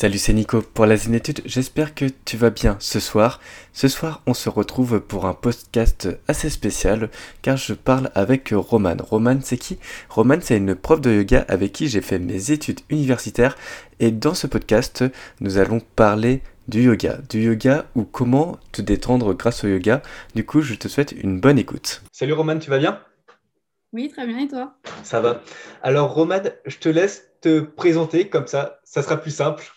Salut, c'est Nico pour la Zénétude. J'espère que tu vas bien ce soir. Ce soir, on se retrouve pour un podcast assez spécial car je parle avec Roman. Roman, c'est qui? Roman, c'est une prof de yoga avec qui j'ai fait mes études universitaires et dans ce podcast, nous allons parler du yoga. Du yoga ou comment te détendre grâce au yoga. Du coup, je te souhaite une bonne écoute. Salut Roman, tu vas bien? Oui, très bien et toi? Ça va. Alors Roman, je te laisse te présenter comme ça, ça sera plus simple.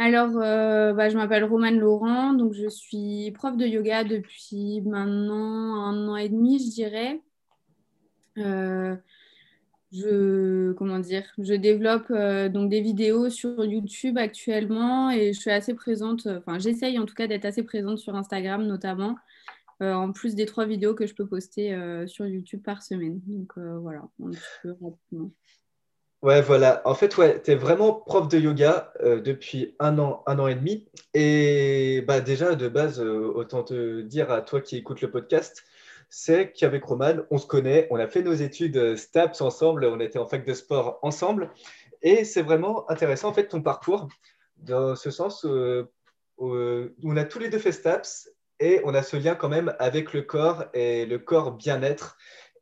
Alors, euh, bah, je m'appelle Romane Laurent, donc je suis prof de yoga depuis maintenant un an et demi, je dirais. Euh, je, comment dire, je développe euh, donc des vidéos sur YouTube actuellement et je suis assez présente, enfin j'essaye en tout cas d'être assez présente sur Instagram notamment, en plus des trois vidéos que je peux poster sur YouTube par semaine. Donc voilà, un petit peu rapidement. Ouais, voilà. En fait, ouais, tu es vraiment prof de yoga euh, depuis un an, un an et demi. Et bah, déjà, de base, euh, autant te dire à toi qui écoutes le podcast, c'est qu'avec Roman, on se connaît, on a fait nos études euh, STAPS ensemble, on était en fac de sport ensemble. Et c'est vraiment intéressant, en fait, ton parcours, dans ce sens où on a tous les deux fait STAPS et on a ce lien quand même avec le corps et le corps bien-être.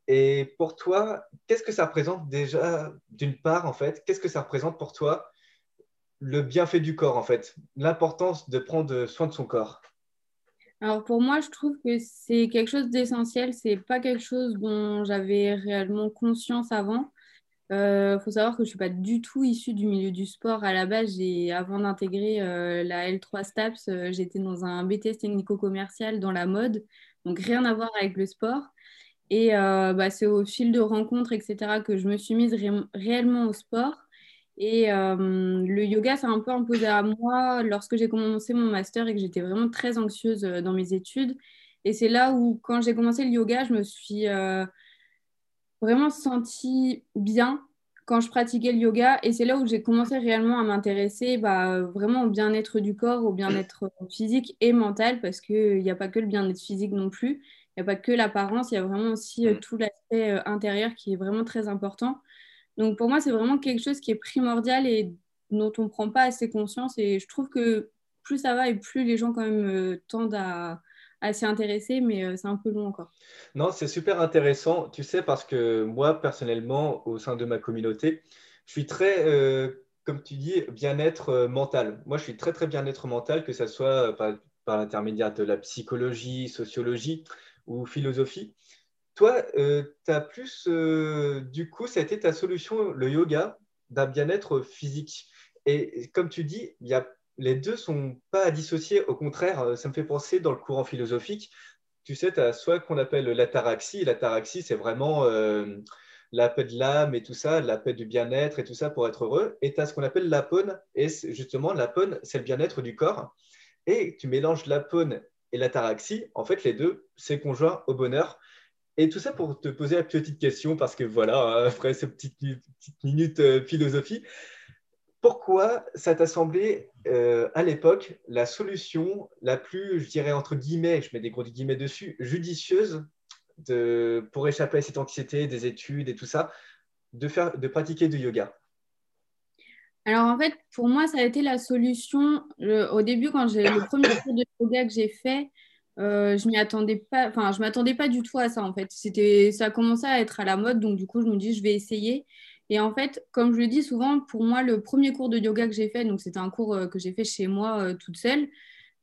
Et pour toi, qu'est-ce que ça représente déjà, d'une part, en fait, qu'est-ce que ça représente pour toi le bienfait du corps, en fait, l'importance de prendre soin de son corps? Alors pour moi, je trouve que c'est quelque chose d'essentiel. C'est pas quelque chose dont j'avais réellement conscience avant. Il euh, faut savoir que je suis pas du tout issue du milieu du sport. À la base, avant d'intégrer euh, la L3 STAPS, euh, j'étais dans un BTS technico-commercial dans la mode, donc rien à voir avec le sport. Et euh, bah, c'est au fil de rencontres, etc., que je me suis mise réellement au sport. Et euh, le yoga s'est un peu imposé à moi lorsque j'ai commencé mon master et que j'étais vraiment très anxieuse euh, dans mes études. Et c'est là où, quand j'ai commencé le yoga, je me suis vraiment sentie bien quand je pratiquais le yoga. Et c'est là où j'ai commencé réellement à m'intéresser bah, vraiment au bien-être du corps, au bien-être physique et mental, parce qu'il n'y a pas que le bien-être physique non plus n'y a pas que l'apparence, il y a vraiment aussi euh, mm. tout l'aspect euh, intérieur qui est vraiment très important. Donc pour moi, c'est vraiment quelque chose qui est primordial et dont on ne prend pas assez conscience. Et je trouve que plus ça va et plus les gens quand même euh, tendent à, s'y intéresser, mais c'est un peu long encore. Non, c'est super intéressant, tu sais, parce que moi, personnellement, au sein de ma communauté, je suis très, comme tu dis, bien-être mental. Moi, je suis très, très bien-être mental, que ce soit par, par l'intermédiaire de la psychologie, sociologie ou philosophie. Toi, euh, tu as plus, euh, du coup, ça a été ta solution, le yoga, d'un bien-être physique. Et comme tu dis, y a, les deux sont pas à dissocier. Au contraire, euh, ça me fait penser dans le courant philosophique. Tu sais, tu as soit qu'on appelle l'ataraxie. L'ataraxie, c'est vraiment la paix de l'âme et tout ça, la paix du bien-être et tout ça pour être heureux. Et tu as ce qu'on appelle l'apone. Et justement, l'apone, c'est le bien-être du corps. Et tu mélanges l'apone et l'ataraxie, en fait, les deux, c'est conjoint au bonheur. Et tout ça pour te poser la petite question, parce que voilà, après cette petite, petite minute euh, philosophie, pourquoi ça t'a semblé euh, à l'époque la solution la plus, je dirais entre guillemets, je mets des gros guillemets dessus, judicieuse de, pour échapper à cette anxiété des études et tout ça, de, faire, de pratiquer du yoga? Alors en fait, pour moi, ça a été la solution. au début, quand j'ai le premier cours de yoga que j'ai fait, euh, je m'y attendais pas. Enfin, je m'attendais pas du tout à ça en fait. C'était, ça a commencé à être à la mode, donc du coup, je me dis, je vais essayer. Et en fait, comme je le dis souvent, pour moi, le premier cours de yoga que j'ai fait, donc c'était un cours euh, que j'ai fait chez moi euh, toute seule,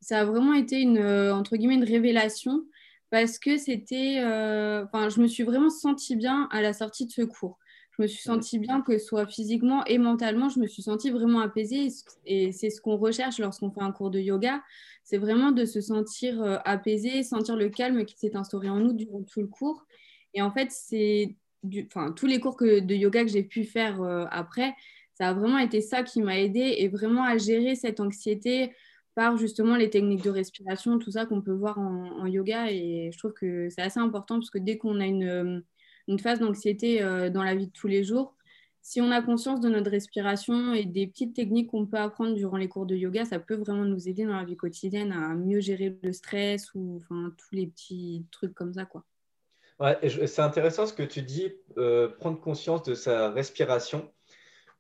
ça a vraiment été une entre guillemets une révélation parce que c'était, enfin, je me suis vraiment sentie bien à la sortie de ce cours je me suis sentie bien, que ce soit physiquement et mentalement, je me suis sentie vraiment apaisée. Et c'est ce qu'on recherche lorsqu'on fait un cours de yoga, c'est vraiment de se sentir euh, apaisé, sentir le calme qui s'est instauré en nous durant tout le cours. Et en fait, c'est enfin, tous les cours que, de yoga que j'ai pu faire euh, après, ça a vraiment été ça qui m'a aidé et vraiment à gérer cette anxiété par justement les techniques de respiration, tout ça qu'on peut voir en, en, yoga. Et je trouve que c'est assez important parce que dès qu'on a une une phase d'anxiété euh, dans la vie de tous les jours. Si on a conscience de notre respiration et des petites techniques qu'on peut apprendre durant les cours de yoga, ça peut vraiment nous aider dans la vie quotidienne à mieux gérer le stress ou enfin, tous les petits trucs comme ça. Ouais, c'est intéressant ce que tu dis, euh, prendre conscience de sa respiration.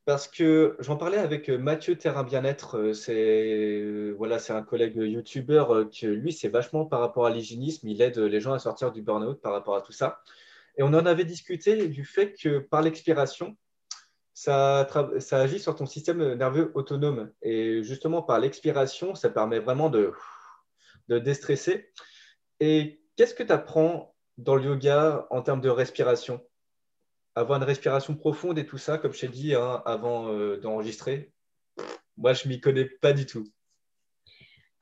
parce que j'en parlais avec Mathieu Terrain Bien-être. C'est voilà, un collègue youtubeur que lui, c'est vachement par rapport à l'hygiénisme. Il aide les gens à sortir du burn-out par rapport à tout ça. Et on en avait discuté du fait que par l'expiration, ça, agit sur ton système nerveux autonome. Et justement, par l'expiration, ça permet vraiment de, déstresser. Et qu'est-ce que tu apprends dans le yoga en termes de respiration? Avoir une respiration profonde et tout ça, comme je t'ai dit hein, avant euh, d'enregistrer, moi, je m'y connais pas du tout.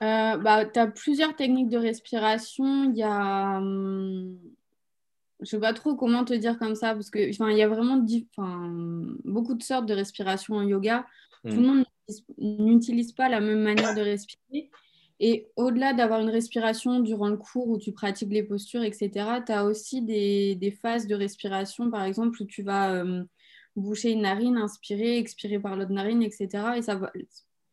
Euh, bah, tu as plusieurs techniques de respiration. Il y a. Hum, je sais pas trop comment te dire comme ça, parce que il y a vraiment beaucoup de sortes de respiration en yoga. Tout le hmm. monde n'utilise pas la même manière de respirer. Et au-delà d'avoir une respiration durant le cours où tu pratiques les postures, etc., tu as aussi des, phases de respiration, par exemple, où tu vas euh, boucher une narine, inspirer, expirer par l'autre narine, etc. Et ça va,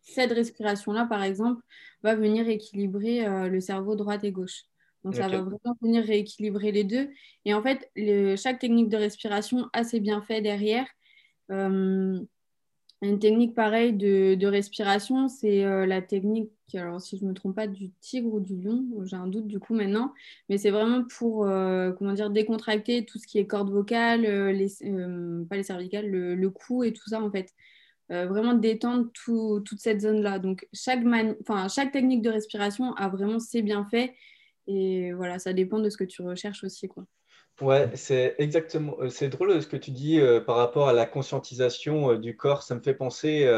cette respiration-là, par exemple, va venir équilibrer euh, le cerveau droite et gauche. Donc, ça va vraiment venir rééquilibrer les deux. Et en fait, chaque technique de respiration a ses bienfaits derrière. Euh, une technique pareille de, respiration, c'est euh, la technique, alors si je ne me trompe pas, du tigre ou du lion, j'ai un doute du coup maintenant, mais c'est vraiment pour euh, comment dire, décontracter tout ce qui est corde vocale, les, pas les cervicales, le, cou et tout ça en fait. vraiment détendre toute cette zone-là. Donc chaque, chaque technique de respiration a vraiment ses bienfaits et voilà, ça dépend de ce que tu recherches aussi. Quoi. Ouais, c'est exactement. Euh, c'est drôle ce que tu dis euh, par rapport à la conscientisation euh, du corps. Ça me fait penser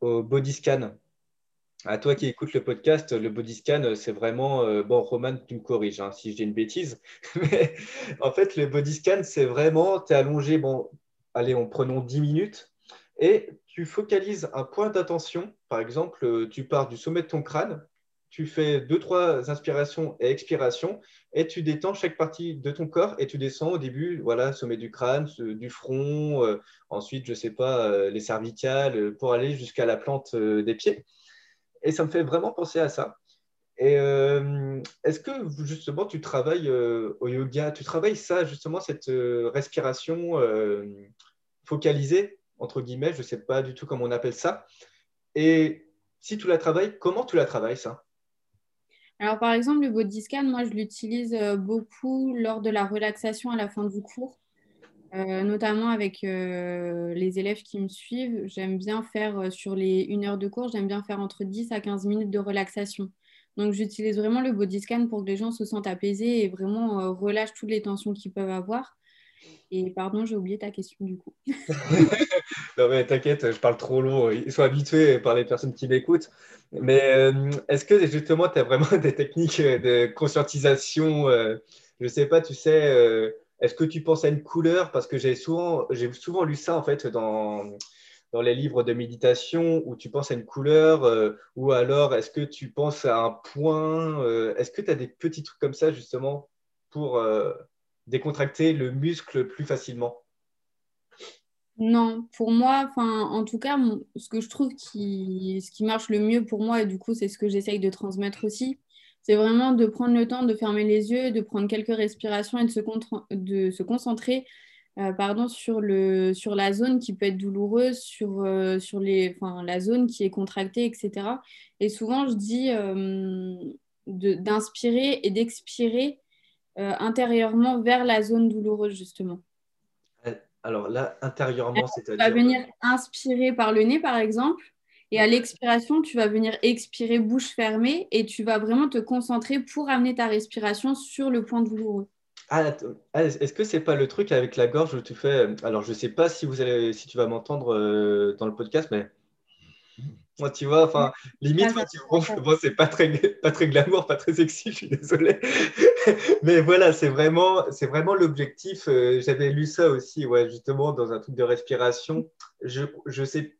au body scan. À toi qui écoutes le podcast, le body scan, c'est vraiment. bon, Roman, tu me corriges hein, si je dis une bêtise. Mais en fait, le body scan, c'est vraiment. Tu es allongé, bon, allez, en prenons 10 minutes. Et tu focalises un point d'attention. Par exemple, tu pars du sommet de ton crâne tu fais deux, trois inspirations et expirations et tu détends chaque partie de ton corps et tu descends au début, voilà, sommet du crâne, du front, euh, ensuite, je ne sais pas, euh, les cervicales, euh, pour aller jusqu'à la plante des pieds. Et ça me fait vraiment penser à ça. Et est-ce que justement tu travailles au yoga, tu travailles ça, justement, cette respiration focalisée, entre guillemets, je ne sais pas du tout comment on appelle ça. Et si tu la travailles, comment tu la travailles ça? Alors, par exemple, le body scan, moi, je l'utilise euh, beaucoup lors de la relaxation à la fin du cours, euh, notamment avec euh, les élèves qui me suivent. J'aime bien faire sur les une heure de cours, j'aime bien faire entre 10 à 15 minutes de relaxation. Donc, j'utilise vraiment le body scan pour que les gens se sentent apaisés et vraiment relâchent toutes les tensions qu'ils peuvent avoir. Et pardon, j'ai oublié ta question du coup. non mais t'inquiète, je parle trop long. Ils sont habitués par les personnes qui m'écoutent. Mais euh, est-ce que justement tu as vraiment des techniques de conscientisation euh, Je ne sais pas, tu sais, euh, est-ce que tu penses à une couleur? Parce que j'ai souvent, souvent lu ça en fait dans, dans les livres de méditation où tu penses à une couleur ou alors est-ce que tu penses à un point Est-ce que tu as des petits trucs comme ça justement pour décontracter le muscle plus facilement non, pour moi, en tout cas, ce que je trouve qui, ce qui marche le mieux pour moi, et du coup, c'est ce que j'essaye de transmettre aussi, c'est vraiment de prendre le temps de fermer les yeux, de prendre quelques respirations et de se, de se concentrer euh, pardon, sur, le, sur la zone qui peut être douloureuse, sur, euh, sur les, la zone qui est contractée, etc. Et souvent, je dis euh, d'inspirer et d'expirer intérieurement vers la zone douloureuse, justement. Alors là, intérieurement, c'est-à-dire. Tu vas venir inspirer par le nez, par exemple. Et à l'expiration, tu vas venir expirer bouche fermée et tu vas vraiment te concentrer pour amener ta respiration sur le point douloureux. Ah, ah est-ce que c'est pas le truc avec la gorge où tu fais. Euh, alors, je ne sais pas si, vous allez, si tu vas m'entendre euh, dans le podcast, mais moi, tu vois, enfin, limite, tu bon, c'est pas très, pas très glamour, pas très sexy, je suis désolé. Mais voilà, c'est vraiment, c'est vraiment l'objectif. Euh, j'avais lu ça aussi, ouais, justement, dans un truc de respiration. Je, je sais,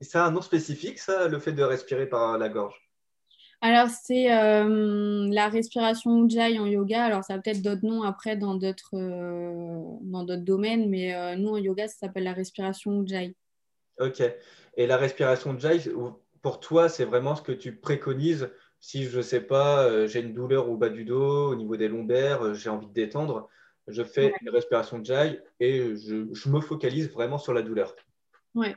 ça a un nom spécifique, ça, le fait de respirer par la gorge? Alors, c'est euh, la respiration Ujjayi en yoga. Alors, ça a peut-être d'autres noms après dans d'autres euh, dans d'autres domaines, mais nous, en yoga, ça s'appelle la respiration Ujjayi. Ok. Et la respiration Ujjayi, pour toi, c'est vraiment ce que tu préconises si je ne sais pas, euh, j'ai une douleur au bas du dos, au niveau des lombaires, euh, j'ai envie de détendre, je fais une respiration Jai et je, me focalise vraiment sur la douleur. Ouais.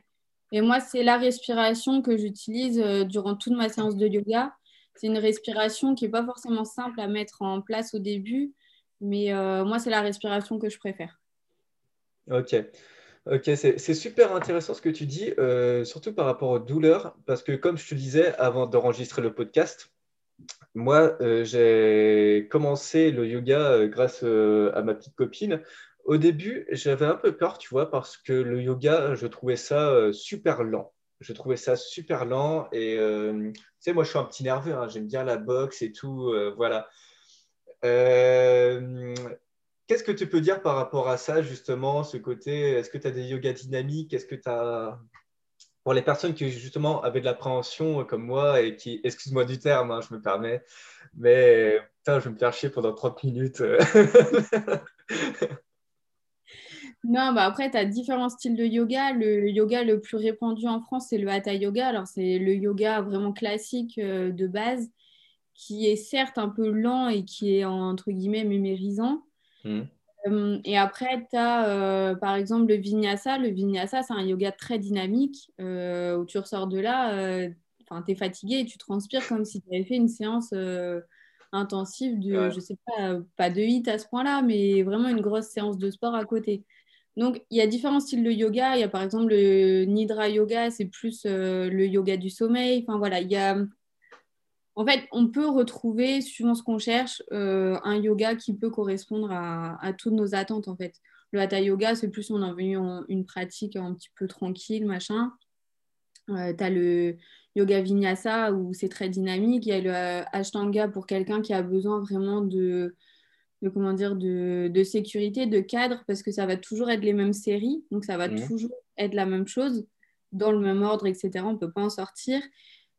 Et moi, c'est la respiration que j'utilise durant toute ma séance de yoga. C'est une respiration qui n'est pas forcément simple à mettre en place au début, mais moi, c'est la respiration que je préfère. Ok. Ok, c'est super intéressant ce que tu dis, surtout par rapport aux douleurs, parce que comme je te disais avant d'enregistrer le podcast, moi, euh, j'ai commencé le yoga euh, grâce euh, à ma petite copine. Au début, j'avais un peu peur, tu vois, parce que le yoga, je trouvais ça super lent. Je trouvais ça super lent. Et tu sais, moi, je suis un petit nerveux. Hein. J'aime bien la boxe et tout. voilà. Qu'est-ce que tu peux dire par rapport à ça, justement, ce côté Est-ce que tu as des yogas dynamiques? Est-ce que tu as pour les personnes qui justement avaient de l'appréhension euh, comme moi et qui, excuse-moi du terme, hein, je me permets, mais je vais me faire chier pendant 30 minutes. non, bah après, tu as différents styles de yoga. Le yoga le plus répandu en France, c'est le hatha yoga. Alors, c'est le yoga vraiment classique euh, de base qui est certes un peu lent et qui est entre guillemets mémérisant. Mmh. Euh, et après, tu as euh, par exemple le vinyasa. Le vinyasa, c'est un yoga très dynamique euh, où tu ressors de là, tu es fatigué et tu transpires comme si tu avais fait une séance intensive de, je sais pas, pas de hit à ce point-là, mais vraiment une grosse séance de sport à côté. Donc, il y a différents styles de yoga. Il y a par exemple le Nidra Yoga, c'est plus le yoga du sommeil. Enfin, voilà, il y a en fait, on peut retrouver, suivant ce qu'on cherche, euh, un yoga qui peut correspondre à, toutes nos attentes. En fait, le hatha yoga, c'est plus on a envie une pratique un petit peu tranquille, machin. Euh, tu as le yoga vinyasa où c'est très dynamique. Il y a le euh, ashtanga pour quelqu'un qui a besoin vraiment de, comment dire, de, sécurité, de cadre, parce que ça va toujours être les mêmes séries. Donc, ça va mmh. toujours être la même chose, dans le même ordre, etc. On ne peut pas en sortir.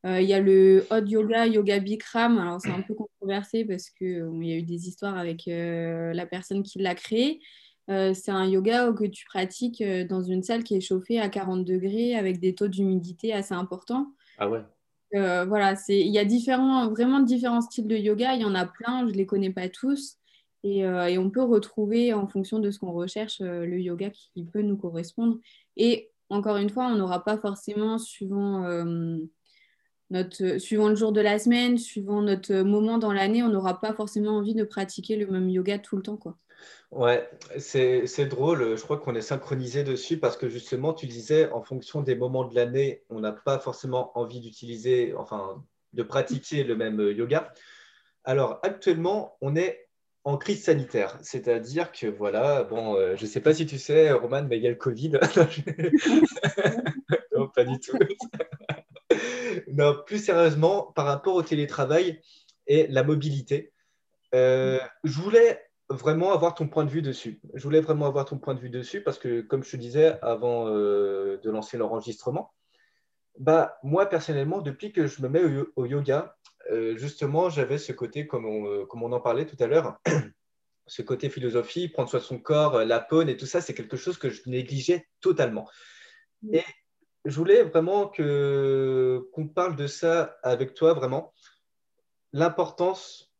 Euh, il y a le hot yoga, yoga Bikram. Alors, c'est un peu controversé parce qu'il y a eu des histoires avec euh, la personne qui l'a créé. Euh, c'est un yoga que tu pratiques dans une salle qui est chauffée à 40 degrés avec des taux d'humidité assez importants. Ah ouais. voilà, il y a différents, vraiment différents styles de yoga. Il y en a plein, je ne les connais pas tous. Et, et, on peut retrouver en fonction de ce qu'on recherche le yoga qui peut nous correspondre. Et encore une fois, on n'aura pas forcément, suivant notre, euh, suivant le jour de la semaine, suivant notre moment dans l'année, on n'aura pas forcément envie de pratiquer le même yoga tout le temps. Quoi. Ouais, c'est drôle. Je crois qu'on est synchronisé dessus parce que justement, tu disais, en fonction des moments de l'année, on n'a pas forcément envie d'utiliser, enfin, de pratiquer le même yoga. Alors, actuellement, on est en crise sanitaire, c'est-à-dire que voilà, bon, euh, je ne sais pas si tu sais, Roman, mais il y a le Covid. non, pas du tout non, plus sérieusement, par rapport au télétravail et la mobilité, euh, je voulais vraiment avoir ton point de vue dessus. Je voulais vraiment avoir ton point de vue dessus parce que, comme je te disais avant euh, de lancer l'enregistrement, bah, moi, personnellement, depuis que je me mets au, yoga, euh, justement, j'avais ce côté, comme on, en parlait tout à l'heure, ce côté philosophie, prendre soin de son corps, la peau et tout ça, c'est quelque chose que je négligeais totalement. Et je voulais vraiment qu'on parle de ça avec toi, vraiment. L'importance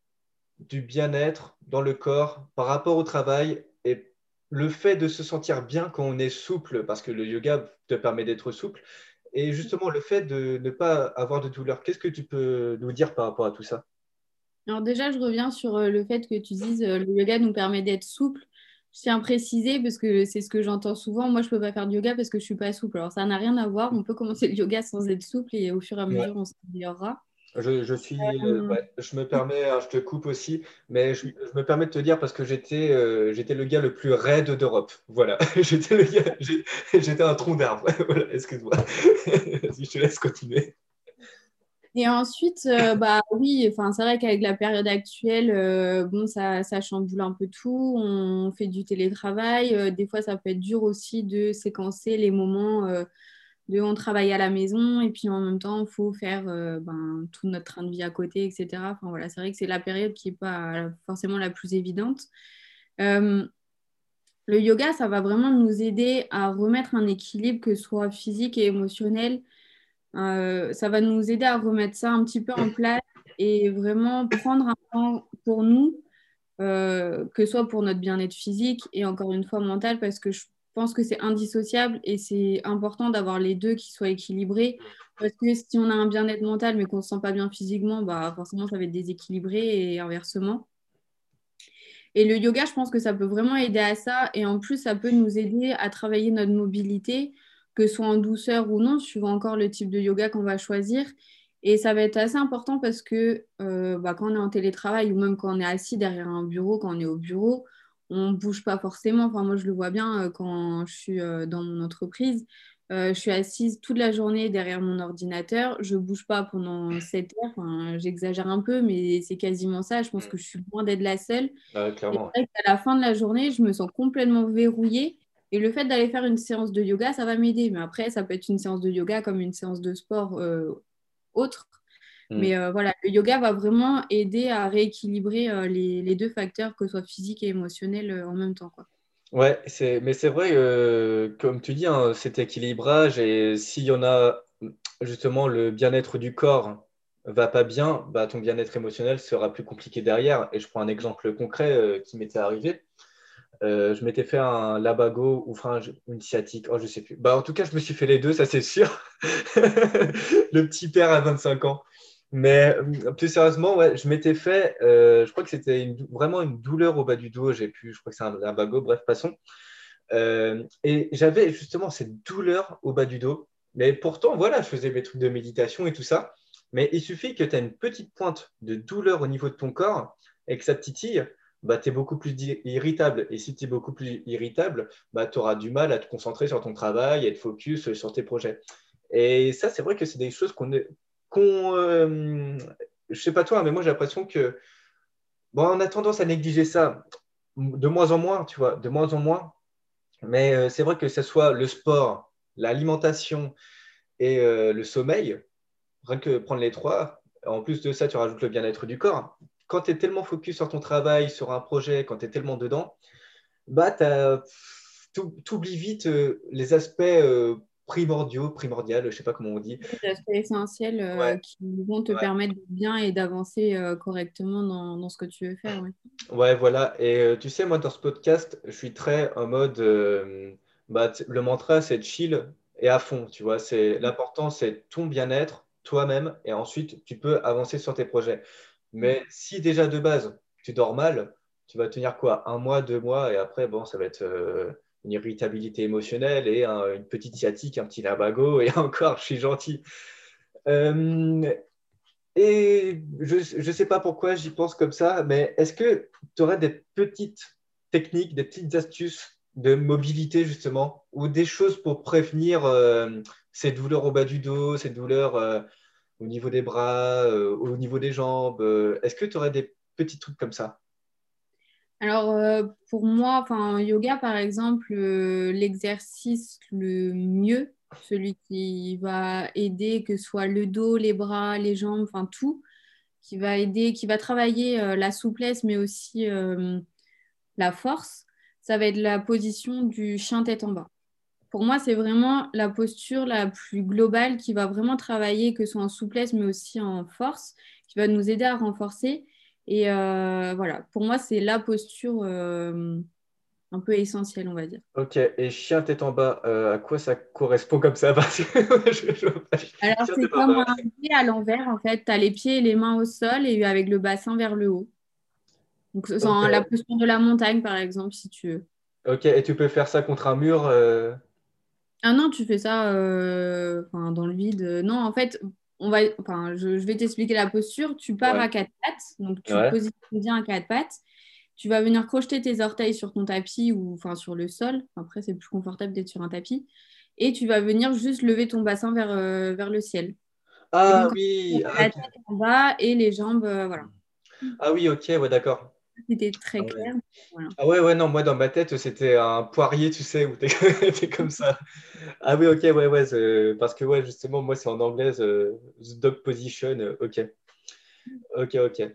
du bien-être dans le corps par rapport au travail et le fait de se sentir bien quand on est souple, parce que le yoga te permet d'être souple, et justement le fait de ne pas avoir de douleur. Qu'est-ce que tu peux nous dire par rapport à tout ça? Alors déjà, je reviens sur euh, le fait que tu dises euh, le yoga nous permet d'être souple je tiens à préciser parce que c'est ce que j'entends souvent. Moi, je ne peux pas faire de yoga parce que je ne suis pas souple. Alors, ça n'a rien à voir. On peut commencer le yoga sans être souple et au fur et à mesure, on s'améliorera. Je, suis, euh, euh, je me permets, hein, je te coupe aussi, mais je, me permets de te dire parce que j'étais euh, j'étais le gars le plus raide d'Europe. Voilà, j'étais j'étais un tronc d'arbre. voilà, excuse-moi. si je te laisse continuer. Et ensuite, euh, bah oui, enfin, c'est vrai qu'avec la période actuelle, euh, bon, ça, ça, chamboule un peu tout. On fait du télétravail. Euh, des fois, ça peut être dur aussi de séquencer les moments de on travaille à la maison et puis en même temps, il faut faire ben, tout notre train de vie à côté, etc. Enfin, voilà, c'est vrai que c'est la période qui n'est pas forcément la plus évidente. le yoga, ça va vraiment nous aider à remettre un équilibre, que ce soit physique et émotionnel, euh, ça va nous aider à remettre ça un petit peu en place et vraiment prendre un temps pour nous, euh, que ce soit pour notre bien-être physique et encore une fois mental, parce que pense que c'est indissociable et c'est important d'avoir les deux qui soient équilibrés. Parce que si on a un bien-être mental mais qu'on ne se sent pas bien physiquement, bah forcément ça va être déséquilibré et inversement. Et le yoga, je pense que ça peut vraiment aider à ça. Et en plus, ça peut nous aider à travailler notre mobilité, que ce soit en douceur ou non, suivant encore le type de yoga qu'on va choisir. Et ça va être assez important parce que euh, bah, quand on est en télétravail ou même quand on est assis derrière un bureau, quand on est au bureau, on ne bouge pas forcément. Enfin, moi, je le vois bien euh, quand je suis euh, dans mon entreprise. je suis assise toute la journée derrière mon ordinateur. Je ne bouge pas pendant 7 heures. Enfin, J'exagère un peu, mais c'est quasiment ça. Je pense que je suis loin d'être la seule. Ah clairement. Et à la fin de la journée, je me sens complètement verrouillée. Et le fait d'aller faire une séance de yoga, ça va m'aider. Mais après, ça peut être une séance de yoga comme une séance de sport autre. Mm. Mais euh, voilà, le yoga va vraiment aider à rééquilibrer euh, les, deux facteurs, que ce soit physique et émotionnel, euh, en même temps. Quoi. Ouais, mais c'est vrai, comme tu dis, hein, cet équilibrage, et s'il y en a justement le bien-être du corps va pas bien, bah, ton bien-être émotionnel sera plus compliqué derrière. Et je prends un exemple concret qui m'était arrivé. Je m'étais fait un labago ou une sciatique, oh, je sais plus. Bah, en tout cas, je me suis fait les deux, ça c'est sûr. le petit père à 25 ans. Mais euh, plus sérieusement, ouais, je m'étais fait, euh, je crois que c'était vraiment une douleur au bas du dos. J'ai pu, je crois que c'est un, bagot, bref, passons. Euh, et j'avais justement cette douleur au bas du dos. Mais pourtant, voilà, je faisais mes trucs de méditation et tout ça. Mais il suffit que tu aies une petite pointe de douleur au niveau de ton corps et que ça titille, bah, tu es beaucoup plus irritable. Et si tu es beaucoup plus irritable, bah, tu auras du mal à te concentrer sur ton travail, à être focus sur tes projets. Et ça, c'est vrai que c'est des choses qu'on qu'on. Euh, je sais pas toi, mais moi j'ai l'impression que. Bon, on a tendance à négliger ça de moins en moins, tu vois, de moins en moins. Mais euh, c'est vrai que ce soit le sport, l'alimentation et euh, le sommeil, rien que prendre les trois, en plus de ça, tu rajoutes le bien-être du corps. Quand tu es tellement focus sur ton travail, sur un projet, quand tu es tellement dedans, bah, tu oublies vite les aspects primordiaux, primordial, je ne sais pas comment on dit. Des aspects essentiels euh, qui vont te permettre de bien et d'avancer euh, correctement dans, dans, ce que tu veux faire. Ouais, voilà. Et euh, tu sais, moi, dans ce podcast, je suis très en mode. Bah, le mantra, c'est chill et à fond. Tu vois, c'est l'important, c'est ton bien-être, toi-même, et ensuite, tu peux avancer sur tes projets. Mais si déjà de base, tu dors mal, tu vas tenir quoi Un mois, deux mois, et après, bon, ça va être une irritabilité émotionnelle et une petite sciatique, un petit labago, et encore, je suis gentil. Euh, et je ne sais pas pourquoi j'y pense comme ça, mais est-ce que tu aurais des petites techniques, des petites astuces de mobilité justement, ou des choses pour prévenir euh, ces douleurs au bas du dos, ces douleurs euh, au niveau des bras, au niveau des jambes Est-ce que tu aurais des petits trucs comme ça? Alors, euh, pour moi, enfin, yoga, par exemple, euh, l'exercice le mieux, celui qui va aider, que ce soit le dos, les bras, les jambes, enfin tout, qui va aider, qui va travailler euh, la souplesse, mais aussi la force, ça va être la position du chien tête en bas. Pour moi, c'est vraiment la posture la plus globale qui va vraiment travailler, que ce soit en souplesse, mais aussi en force, qui va nous aider à renforcer. Et euh, voilà, pour moi, c'est la posture euh, un peu essentielle, on va dire. Ok, et chien tête en bas, euh, à quoi ça correspond comme ça? Alors, c'est comme un pied à l'envers, en fait. Tu as les pieds et les mains au sol et avec le bassin vers le haut. Donc, c'est la posture de la montagne, par exemple, si tu veux. Ok, et tu peux faire ça contre un mur Ah non, tu fais ça dans le vide. Non, en fait, on va, enfin, je, vais t'expliquer la posture. Tu pars à quatre pattes, donc tu positionnes bien à quatre pattes. Tu vas venir crocheter tes orteils sur ton tapis ou enfin sur le sol. Après, c'est plus confortable d'être sur un tapis. Et tu vas venir juste lever ton bassin vers, euh, vers le ciel. Ah oui. La tête en bas et les jambes, euh, voilà. Ah oui, ok, ouais, d'accord. C'était très ah clair. Ah ouais, ouais, non, moi dans ma tête, c'était un poirier, tu sais, où t'es es comme ça. Ah oui, ok, ouais, ouais, parce que ouais, justement, moi c'est en anglais, the dog position, euh, ok. Ok, ok.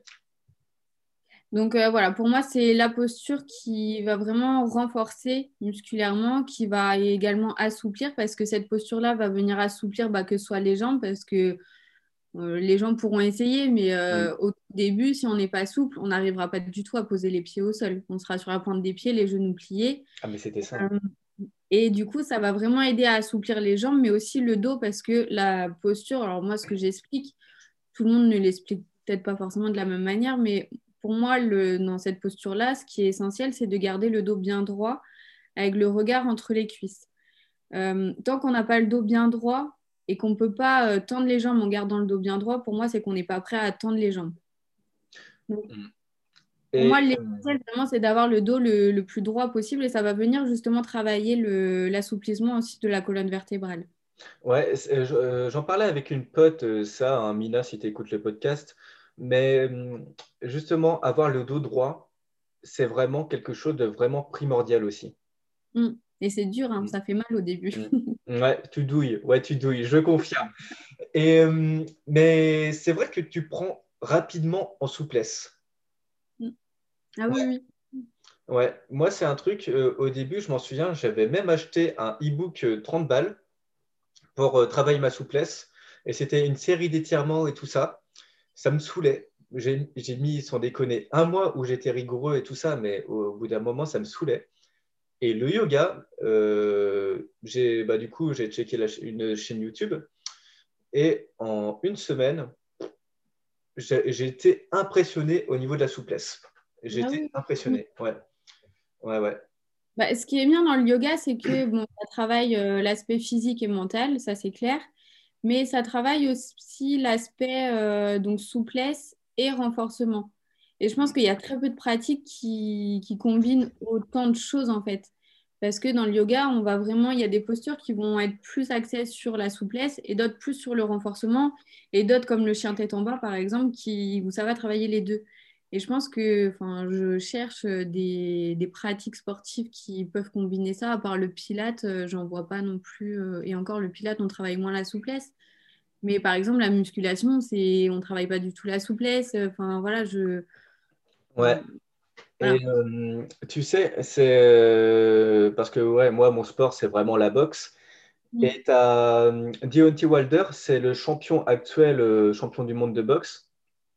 Donc euh, voilà, pour moi, c'est la posture qui va vraiment renforcer musculairement, qui va également assouplir, parce que cette posture-là va venir assouplir bah, que ce soit les jambes, parce que les gens pourront essayer, mais euh, au début, si on n'est pas souple, on n'arrivera pas du tout à poser les pieds au sol. On sera sur la pointe des pieds, les genoux pliés. Ah, mais c'était ça. Euh, Et du coup, ça va vraiment aider à assouplir les jambes, mais aussi le dos, parce que la posture, alors moi, ce que j'explique, tout le monde ne l'explique peut-être pas forcément de la même manière, mais pour moi, le, dans cette posture-là, ce qui est essentiel, c'est de garder le dos bien droit, avec le regard entre les cuisses. Euh, tant qu'on n'a pas le dos bien droit et qu'on ne peut pas euh, tendre les jambes en gardant le dos bien droit, pour moi, c'est qu'on n'est pas prêt à tendre les jambes. Mm. pour moi, l'essentiel, vraiment, c'est d'avoir le dos le, plus droit possible et ça va venir justement travailler l'assouplissement aussi de la colonne vertébrale. Ouais, euh, j'en parlais avec une pote, ça, hein, Mina, si tu écoutes le podcast, mais justement, avoir le dos droit, c'est vraiment quelque chose de vraiment primordial aussi. Mm. Et c'est dur, hein, ça fait mal au début. Mm. ouais, tu douilles, ouais, tu douilles, je confirme. Et, euh, mais c'est vrai que tu prends rapidement en souplesse. Mm. Ah oui, oui. Ouais, moi c'est un truc, euh, au début, je m'en souviens, j'avais même acheté un e-book 30 euh, balles pour travailler ma souplesse. Et c'était une série d'étirements et tout ça. Ça me saoulait. J'ai mis, sans déconner, un mois où j'étais rigoureux et tout ça, mais au bout d'un moment, ça me saoulait. Et le yoga, euh, j'ai, bah, du coup, j'ai checké une chaîne YouTube et en une semaine, j'ai été impressionné au niveau de la souplesse. J'ai été ah impressionné, ouais. Ouais, ouais. Bah, ce qui est bien dans le yoga, c'est que bon, ça travaille euh, l'aspect physique et mental, ça c'est clair, mais ça travaille aussi l'aspect euh, donc souplesse et renforcement. Et je pense qu'il y a très peu de pratiques qui, qui, combinent autant de choses en fait. Parce que dans le yoga, on va vraiment, il y a des postures qui vont être plus axées sur la souplesse et d'autres plus sur le renforcement et d'autres comme le chien tête en bas par exemple qui, où ça va travailler les deux. Et je pense que enfin, je cherche des, des, pratiques sportives qui peuvent combiner ça. À part le pilate, euh, j'en vois pas non plus. Euh, et encore, le pilate, on travaille moins la souplesse. Mais par exemple, la musculation, c'est on travaille pas du tout la souplesse. Enfin, voilà, je. Ouais. Et euh, tu sais, c'est euh, parce que ouais, moi, mon sport, c'est vraiment la boxe. Mm. Et tu as euh, Deontay Wilder, c'est le champion actuel, champion du monde de boxe.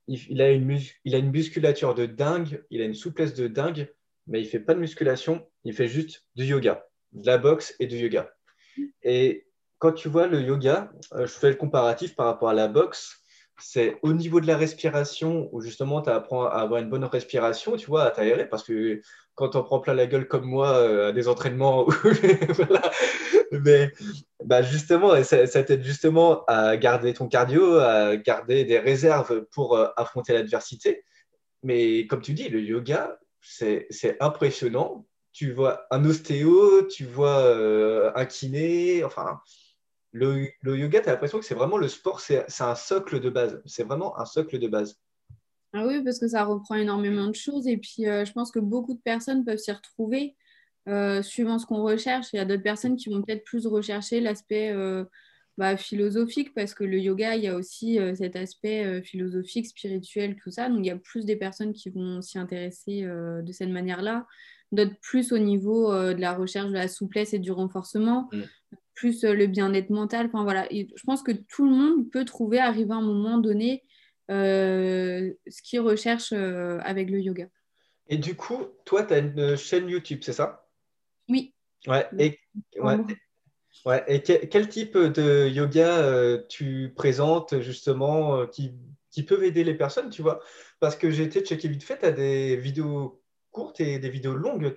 Il, a une il a une musculature de dingue, il a une souplesse de dingue, mais il fait pas de musculation, il fait juste du yoga, de la boxe et du yoga. Mm. Et quand tu vois le yoga, je fais le comparatif par rapport à la boxe c'est au niveau de la respiration où justement tu apprends à avoir une bonne respiration, tu vois, à t'aérer, parce que quand on prend plein la gueule comme moi euh, à des entraînements, mais bah justement, ça, t'aide justement à garder ton cardio, à garder des réserves pour euh, affronter l'adversité. Mais comme tu dis, le yoga, c'est impressionnant. Tu vois un ostéo, tu vois euh, un kiné, enfin, le, yoga, tu as l'impression que c'est vraiment le sport, c'est un socle de base. C'est vraiment un socle de base. Ah oui, parce que ça reprend énormément de choses. Et puis, euh, je pense que beaucoup de personnes peuvent s'y retrouver euh, suivant ce qu'on recherche. Il y a d'autres personnes qui vont peut-être plus rechercher l'aspect euh, bah, philosophique, parce que le yoga, il y a aussi cet aspect philosophique, spirituel, tout ça. Donc, il y a plus des personnes qui vont s'y intéresser de cette manière-là. D'autres plus au niveau de la recherche de la souplesse et du renforcement. Mm plus euh, le bien-être mental. Enfin, voilà. je pense que tout le monde peut trouver, arriver à un moment donné, euh, ce qu'il recherche euh, avec le yoga. Et du coup, toi, tu as une chaîne YouTube, c'est ça? Oui. Ouais. Et, ouais, et quel, type de yoga tu présentes justement qui, qui, peuvent aider les personnes, tu vois? Parce que j'ai été checké vite fait, tu as des vidéos courtes et des vidéos longues.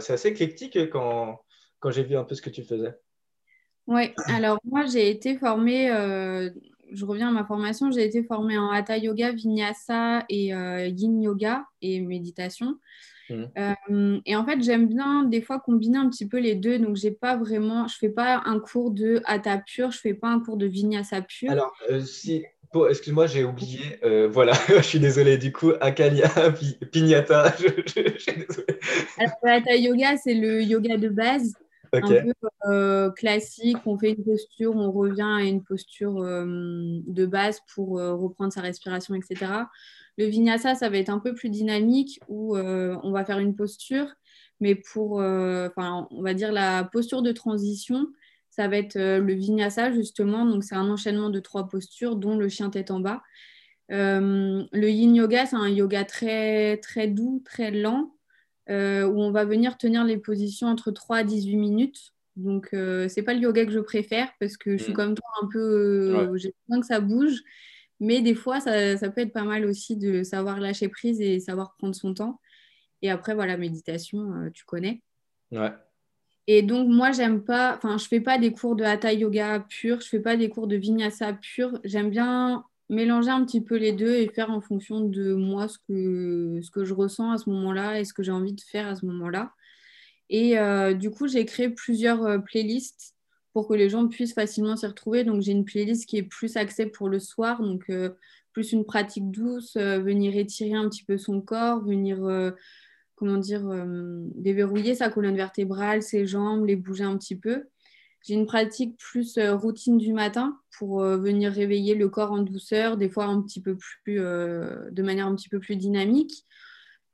C'est assez éclectique quand, quand j'ai vu un peu ce que tu faisais. Oui, alors moi j'ai été formée, euh, je reviens à ma formation, j'ai été formée en Hatha Yoga, Vinyasa et euh, Yin Yoga et méditation. Mmh. Euh, et en fait, j'aime bien des fois combiner un petit peu les deux. Donc, j'ai pas vraiment, je fais pas un cours de Hatha pur, je fais pas un cours de Vinyasa pur. Alors, si, excuse-moi, j'ai oublié. voilà, je suis désolée. Du coup, Akalia, Pignata, je, je, suis désolée. Alors, Hatha Yoga, c'est le yoga de base un peu euh, classique. On fait une posture, on revient à une posture euh, de base pour euh, reprendre sa respiration, etc. Le vinyasa, ça va être un peu plus dynamique où on va faire une posture, mais pour, enfin, on va dire la posture de transition, ça va être le vinyasa justement. Donc c'est un enchaînement de trois postures, dont le chien tête en bas. le yin yoga, c'est un yoga très très doux, très lent. Euh, où on va venir tenir les positions entre 3 à 18 minutes Donc, euh, c'est pas le yoga que je préfère parce que je suis Mm. comme toi un peu. euh, J'ai besoin que ça bouge. Mais des fois, ça, ça peut être pas mal aussi de savoir lâcher prise et savoir prendre son temps. Et après, voilà, méditation, euh, tu connais. Ouais. Et donc, moi, j'aime pas, enfin, je fais pas des cours de hatha yoga pur, je fais pas des cours de vinyasa pur. J'aime bien mélanger un petit peu les deux et faire en fonction de moi ce que, ce que je ressens à ce moment-là et ce que j'ai envie de faire à ce moment-là. Et euh, du coup, j'ai créé plusieurs euh, playlists pour que les gens puissent facilement s'y retrouver. Donc, j'ai une playlist qui est plus axée pour le soir, donc euh, plus une pratique douce, venir étirer un petit peu son corps, venir comment dire, déverrouiller sa colonne vertébrale, ses jambes, les bouger un petit peu. J'ai une pratique plus euh, routine du matin pour euh, venir réveiller le corps en douceur, des fois un petit peu plus, euh, de manière un petit peu plus dynamique.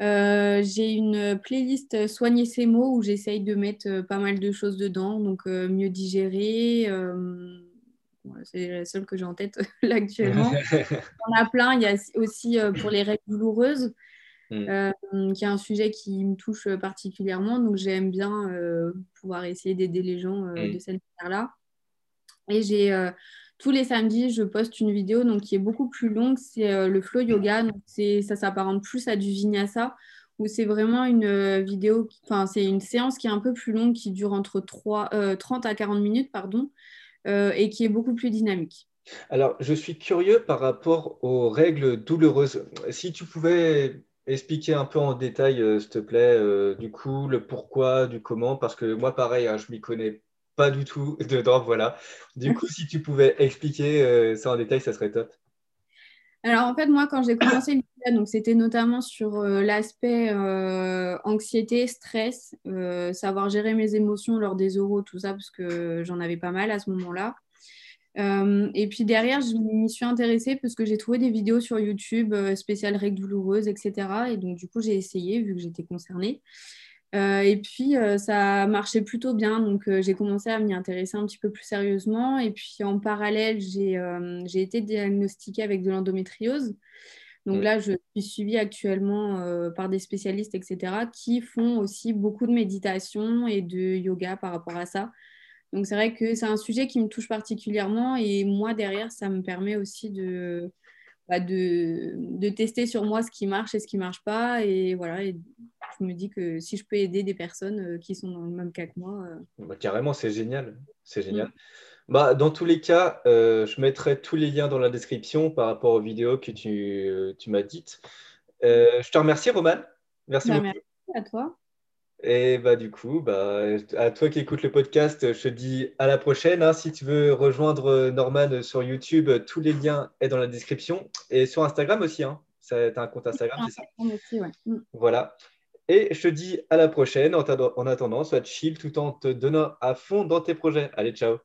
Euh, j'ai une playlist Soigner ses mots où j'essaye de mettre pas mal de choses dedans, donc euh, mieux digérer. euh, c'est la seule que j'ai en tête là actuellement. On a plein. Il y a aussi pour les règles douloureuses, Mm. euh, qui est un sujet qui me touche particulièrement. Donc, j'aime bien euh, pouvoir essayer d'aider les gens euh, Mm. de cette manière-là. Et j'ai euh, tous les samedis, je poste une vidéo donc, qui est beaucoup plus longue. C'est euh, le flow yoga. Donc, c'est, ça s'apparente plus à du vinyasa, où c'est vraiment une euh, vidéo, enfin, c'est une séance qui est un peu plus longue, qui dure entre 3, euh, 30 à 40 minutes, pardon, euh, et qui est beaucoup plus dynamique. Alors, je suis curieux par rapport aux règles douloureuses. Si tu pouvais expliquer un peu en détail, euh, s'il te plaît, euh, du coup, le pourquoi, du comment, parce que moi, pareil, hein, je m'y connais pas du tout dedans, voilà. Du coup, si tu pouvais expliquer euh, ça en détail, ça serait top. Alors en fait, moi, quand j'ai commencé donc c'était notamment sur l'aspect anxiété, stress, savoir gérer mes émotions lors des oraux, tout ça, parce que j'en avais pas mal à ce moment-là. Euh, et puis derrière, je m'y suis intéressée parce que j'ai trouvé des vidéos sur YouTube euh, spéciales règles douloureuses, etc. Et donc du coup, j'ai essayé vu que j'étais concernée. Euh, et puis, euh, ça marchait plutôt bien. Donc, j'ai commencé à m'y intéresser un petit peu plus sérieusement. Et puis, en parallèle, j'ai été diagnostiquée avec de l'endométriose. Donc Mm. là, je suis suivie actuellement euh, par des spécialistes, etc., qui font aussi beaucoup de méditation et de yoga par rapport à ça. Donc, c'est vrai que c'est un sujet qui me touche particulièrement. Et moi, derrière, ça me permet aussi de, bah, de, de tester sur moi ce qui marche et ce qui ne marche pas. Et voilà, et je me dis que si je peux aider des personnes euh, qui sont dans le même cas que moi. euh, Bah, carrément, c'est génial. C'est génial. Mm. Bah, dans tous les cas, euh, je mettrai tous les liens dans la description par rapport aux vidéos que tu, tu m'as dites. Euh, je te remercie, Roman. Merci bah, beaucoup. merci à toi. Et bah du coup, bah, à toi qui écoutes le podcast, je te dis à la prochaine. hein. Si tu veux rejoindre euh, Norman sur YouTube, tous les liens sont dans la description. Et sur Instagram aussi. Hein. Tu as un compte Instagram, c'est ça? Aussi, ouais. Mm. Voilà. Et je te dis à la prochaine. En en attendant, sois chill tout en te donnant à fond dans tes projets. Allez, ciao.